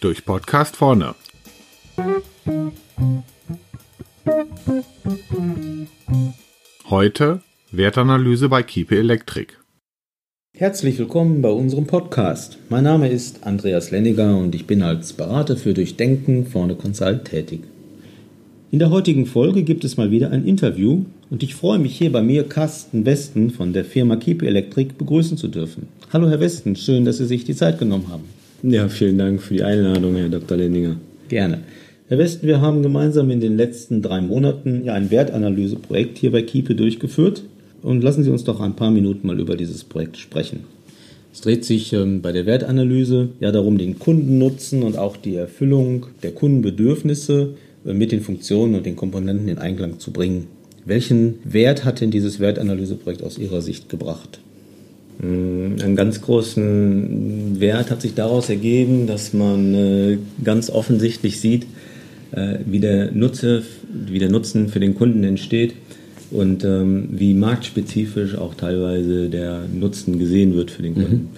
Durch Podcast vorne. Heute Wertanalyse bei Kiepe Elektrik. Herzlich willkommen bei unserem Podcast. Mein Name ist Andreas Lenniger und ich bin als Berater für Durchdenken vorne Consult tätig. In der heutigen Folge gibt es mal wieder ein Interview und ich freue mich hier bei mir Carsten Westen von der Firma Kiepe Elektrik begrüßen zu dürfen. Hallo Herr Westen, schön, dass Sie sich die Zeit genommen haben. Ja, vielen Dank für die Einladung, Herr Dr. Lenninger. Gerne. Herr Westen, wir haben gemeinsam in den letzten drei Monaten ja ein Wertanalyseprojekt hier bei Kiepe durchgeführt. Und lassen Sie uns doch ein paar Minuten mal über dieses Projekt sprechen. Es dreht sich ähm, bei der Wertanalyse ja darum, den Kundennutzen und auch die Erfüllung der Kundenbedürfnisse mit den Funktionen und den Komponenten in Einklang zu bringen. Welchen Wert hat denn dieses Wertanalyseprojekt aus Ihrer Sicht gebracht? Mm, einen ganz großen Wert hat sich daraus ergeben, dass man äh, ganz offensichtlich sieht, äh, wie der, Nutze, wie der Nutzen für den Kunden entsteht und ähm, wie marktspezifisch auch teilweise der Nutzen gesehen wird für den Kunden.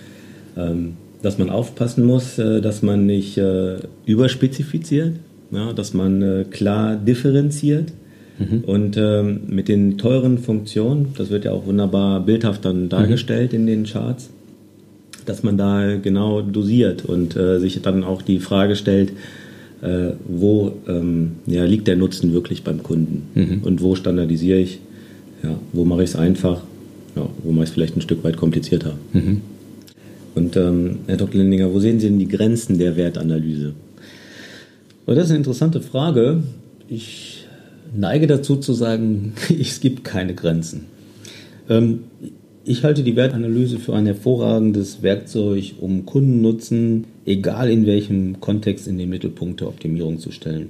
Mhm. Dass man aufpassen muss, äh, dass man nicht überspezifiziert, ja, dass man äh, klar differenziert mhm. und ähm, mit den teuren Funktionen, das wird ja auch wunderbar bildhaft dann dargestellt mhm. in den Charts, dass man da genau dosiert und äh, sich dann auch die Frage stellt, äh, wo ähm, ja, liegt der Nutzen wirklich beim Kunden mhm. und wo standardisiere ich, ja, wo mache ich es einfach, ja, wo mache ich es vielleicht ein Stück weit komplizierter. Mhm. Und ähm, Herr Dr. Lindinger, wo sehen Sie denn die Grenzen der Wertanalyse? Das ist eine interessante Frage. Ich neige dazu zu sagen, es gibt keine Grenzen. Ähm, ich halte die Wertanalyse für ein hervorragendes Werkzeug, um Kundennutzen, egal in welchem Kontext, in den Mittelpunkt der Optimierung zu stellen.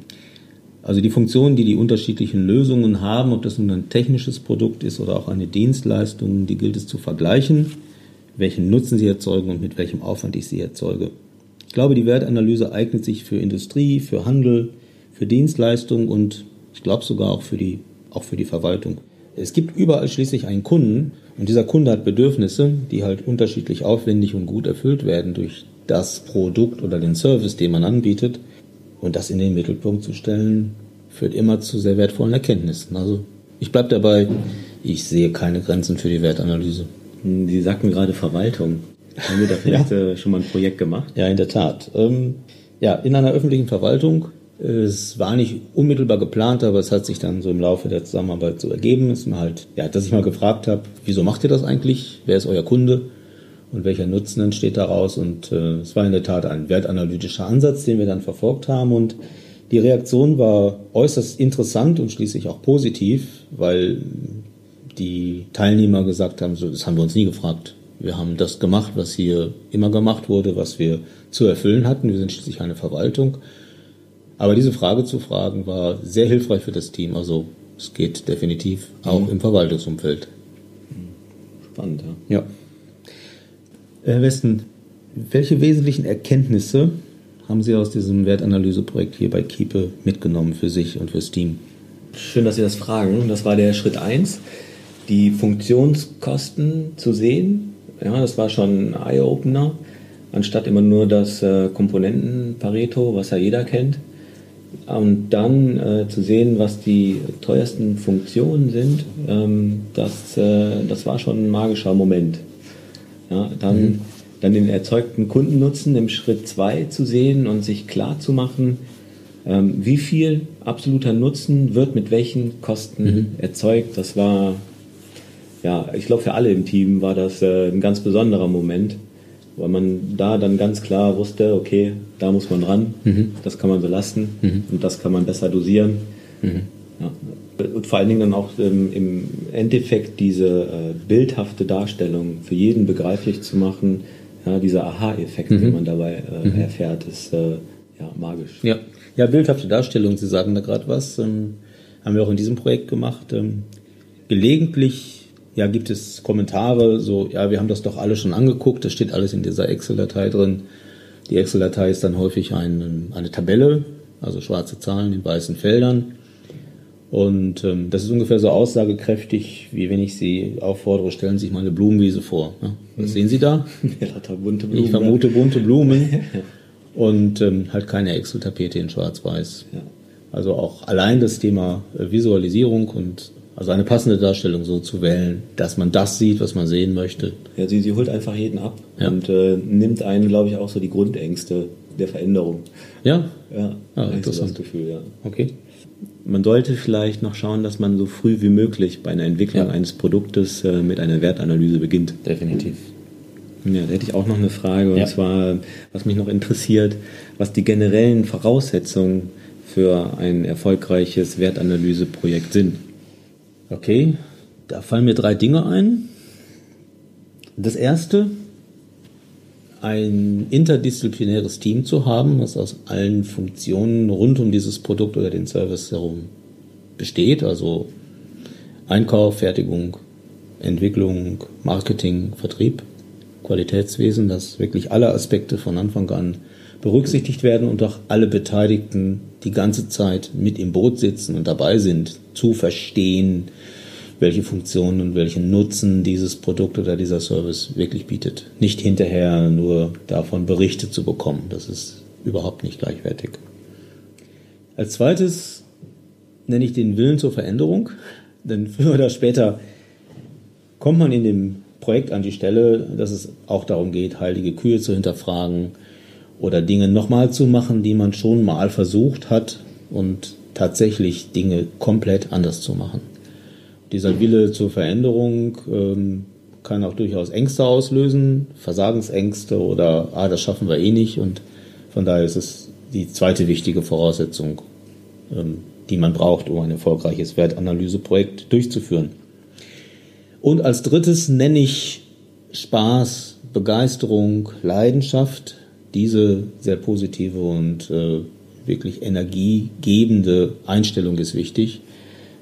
Also die Funktionen, die die unterschiedlichen Lösungen haben, ob das nun ein technisches Produkt ist oder auch eine Dienstleistung, die gilt es zu vergleichen, welchen Nutzen sie erzeugen und mit welchem Aufwand ich sie erzeuge. Ich glaube, die Wertanalyse eignet sich für Industrie, für Handel, für Dienstleistungen und ich glaube sogar auch für die, auch für die Verwaltung. Es gibt überall schließlich einen Kunden und dieser Kunde hat Bedürfnisse, die halt unterschiedlich aufwendig und gut erfüllt werden durch das Produkt oder den Service, den man anbietet. Und das in den Mittelpunkt zu stellen, führt immer zu sehr wertvollen Erkenntnissen. Also ich bleibe dabei, ich sehe keine Grenzen für die Wertanalyse. Sie sagten gerade Verwaltung. Haben wir da vielleicht ja. Äh, schon mal ein Projekt gemacht? Ja, in der Tat. Ähm, ja, in einer öffentlichen Verwaltung es war nicht unmittelbar geplant, aber es hat sich dann so im Laufe der Zusammenarbeit so ergeben, dass, man halt, ja, dass ich mal gefragt habe, wieso macht ihr das eigentlich? Wer ist euer Kunde? Und welcher Nutzen entsteht daraus? Und äh, es war in der Tat ein wertanalytischer Ansatz, den wir dann verfolgt haben. Und die Reaktion war äußerst interessant und schließlich auch positiv, weil die Teilnehmer gesagt haben, so, das haben wir uns nie gefragt. Wir haben das gemacht, was hier immer gemacht wurde, was wir zu erfüllen hatten. Wir sind schließlich eine Verwaltung. Aber diese Frage zu fragen war sehr hilfreich für das Team. Also es geht definitiv auch mhm. im Verwaltungsumfeld. Spannend, ja. Ja. Herr Westen, welche wesentlichen Erkenntnisse haben Sie aus diesem Wertanalyseprojekt hier bei Kiepe mitgenommen für sich und fürs Team? Schön, dass Sie das fragen. Das war der Schritt 1, die Funktionskosten zu sehen. Ja, das war schon ein Eye-Opener, anstatt immer nur das äh, Komponenten-Pareto, was ja jeder kennt. Und dann äh, zu sehen, was die teuersten Funktionen sind, ähm, das, äh, das war schon ein magischer Moment. Ja, dann, mhm. dann den erzeugten Kundennutzen im Schritt 2 zu sehen und sich klar zu machen, ähm, wie viel absoluter Nutzen wird mit welchen Kosten mhm. erzeugt. Das war, ja, ich glaube, für alle im Team war das äh, ein ganz besonderer Moment weil man da dann ganz klar wusste, okay, da muss man ran, mhm. das kann man so lassen mhm. und das kann man besser dosieren. Mhm. Ja. Und vor allen Dingen dann auch ähm, im Endeffekt diese äh, bildhafte Darstellung für jeden begreiflich zu machen, ja, dieser Aha-Effekt, den mhm. man dabei äh, mhm. erfährt, ist äh, ja, magisch. Ja. ja, bildhafte Darstellung, Sie sagen da gerade was, ähm, haben wir auch in diesem Projekt gemacht. Ähm, gelegentlich ja, gibt es Kommentare, so, ja, wir haben das doch alle schon angeguckt, das steht alles in dieser Excel-Datei drin. Die Excel-Datei ist dann häufig ein, eine Tabelle, also schwarze Zahlen in weißen Feldern. Und ähm, das ist ungefähr so aussagekräftig, wie wenn ich Sie auffordere, stellen Sie sich mal eine Blumenwiese vor. Ja? Was mhm. sehen Sie da? Ja, bunte Blumen. Ich vermute bunte Blumen und ähm, halt keine Excel-Tapete in Schwarz-Weiß. Ja. Also auch allein das Thema äh, Visualisierung und also eine passende Darstellung so zu wählen, dass man das sieht, was man sehen möchte. Ja, sie, sie holt einfach jeden ab ja. und äh, nimmt einen, glaube ich, auch so die Grundängste der Veränderung. Ja? Ja, ah, interessant. So das Gefühl, ja. Okay. Man sollte vielleicht noch schauen, dass man so früh wie möglich bei einer Entwicklung ja. eines Produktes äh, mit einer Wertanalyse beginnt. Definitiv. Ja, da hätte ich auch noch eine Frage, und ja. zwar, was mich noch interessiert, was die generellen Voraussetzungen für ein erfolgreiches Wertanalyseprojekt sind. Okay, da fallen mir drei Dinge ein. Das erste, ein interdisziplinäres Team zu haben, was aus allen Funktionen rund um dieses Produkt oder den Service herum besteht, also Einkauf, Fertigung, Entwicklung, Marketing, Vertrieb, Qualitätswesen, dass wirklich alle Aspekte von Anfang an berücksichtigt werden und auch alle Beteiligten die ganze Zeit mit im Boot sitzen und dabei sind, zu verstehen, welche Funktionen und welchen Nutzen dieses Produkt oder dieser Service wirklich bietet. Nicht hinterher nur davon Berichte zu bekommen. Das ist überhaupt nicht gleichwertig. Als zweites nenne ich den Willen zur Veränderung, denn früher oder später kommt man in dem Projekt an die Stelle, dass es auch darum geht, heilige Kühe zu hinterfragen oder Dinge nochmal zu machen, die man schon mal versucht hat und tatsächlich Dinge komplett anders zu machen dieser Wille zur Veränderung ähm, kann auch durchaus Ängste auslösen, Versagensängste oder, ah, das schaffen wir eh nicht. Und von daher ist es die zweite wichtige Voraussetzung, ähm, die man braucht, um ein erfolgreiches Wertanalyseprojekt durchzuführen. Und als drittes nenne ich Spaß, Begeisterung, Leidenschaft. Diese sehr positive und äh, wirklich energiegebende Einstellung ist wichtig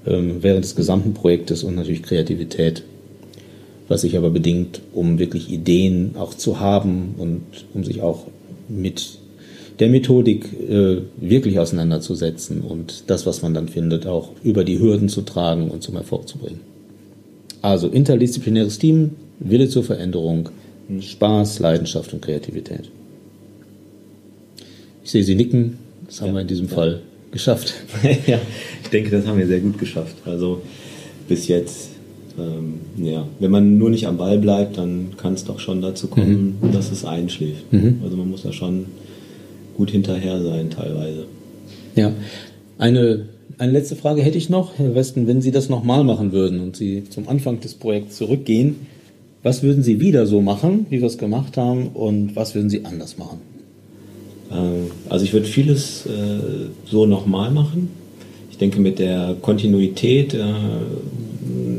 ähm, während des gesamten Projektes und natürlich Kreativität, was sich aber bedingt, um wirklich Ideen auch zu haben und um sich auch mit der Methodik äh, wirklich auseinanderzusetzen und das, was man dann findet, auch über die Hürden zu tragen und zum Erfolg zu bringen. Also interdisziplinäres Team, Wille zur Veränderung, Spaß, Leidenschaft und Kreativität. Ich sehe Sie nicken, das haben ja, wir in diesem ja. Fall geschafft. ja, ich denke, das haben wir sehr gut geschafft. Also bis jetzt, ähm, ja, wenn man nur nicht am Ball bleibt, dann kann es doch schon dazu kommen, mhm. dass es einschläft. Mhm. Also man muss da schon gut hinterher sein teilweise. Ja, eine, eine letzte Frage hätte ich noch, Herr Westen, wenn Sie das nochmal machen würden und Sie zum Anfang des Projekts zurückgehen, was würden Sie wieder so machen, wie wir es gemacht haben, und was würden Sie anders machen? Äh, also ich würde vieles äh, so nochmal machen. Ich denke mit der Kontinuität, äh,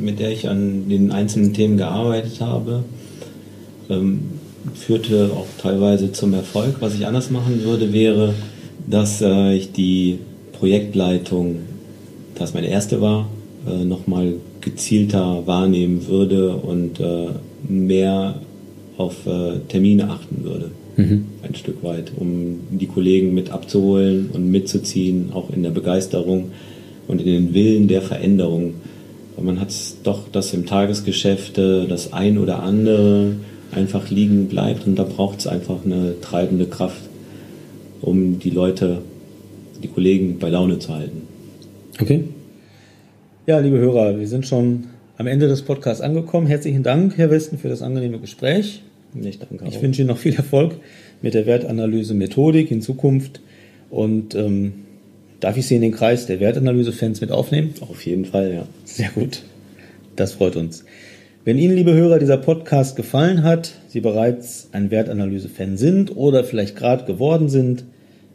mit der ich an den einzelnen Themen gearbeitet habe, ähm, führte auch teilweise zum Erfolg. Was ich anders machen würde, wäre, dass ich die Projektleitung, das meine erste war, nochmal gezielter wahrnehmen würde und mehr auf Termine achten würde mhm. ein Stück weit, um die Kollegen mit abzuholen und mitzuziehen, auch in der Begeisterung und in den Willen der Veränderung. Weil man hat doch, dass im Tagesgeschäft das ein oder andere einfach liegen bleibt und da braucht es einfach eine treibende Kraft, um die Leute, die Kollegen bei Laune zu halten. Okay. Ja, liebe Hörer, wir sind schon am Ende des Podcasts angekommen. Herzlichen Dank, Herr Westen, für das angenehme Gespräch. Ich danke auch. Ich wünsche Ihnen noch viel Erfolg mit der Wertanalyse-Methodik in Zukunft und ähm, darf ich Sie in den Kreis der Wertanalyse-Fans mit aufnehmen? Auf jeden Fall, ja. Sehr gut. Das freut uns. Wenn Ihnen, liebe Hörer, dieser Podcast gefallen hat, Sie bereits ein Wertanalyse-Fan sind oder vielleicht gerade geworden sind,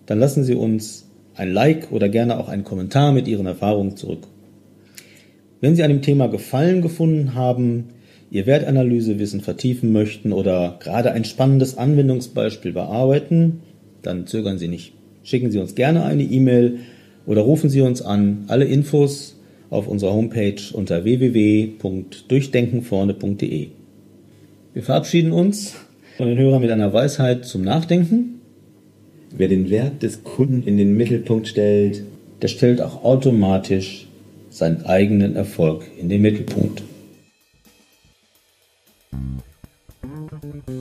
dann lassen Sie uns ein Like oder gerne auch einen Kommentar mit Ihren Erfahrungen zurück. Wenn Sie an dem Thema Gefallen gefunden haben, Ihr Wertanalysewissen vertiefen möchten oder gerade ein spannendes Anwendungsbeispiel bearbeiten, dann zögern Sie nicht. Schicken Sie uns gerne eine E-Mail oder rufen Sie uns an. Alle Infos auf unserer Homepage unter www.durchdenkenvorne.de. Wir verabschieden uns von den Hörern mit einer Weisheit zum Nachdenken. Wer den Wert des Kunden in den Mittelpunkt stellt, der stellt auch automatisch seinen eigenen Erfolg in den Mittelpunkt. Thank you.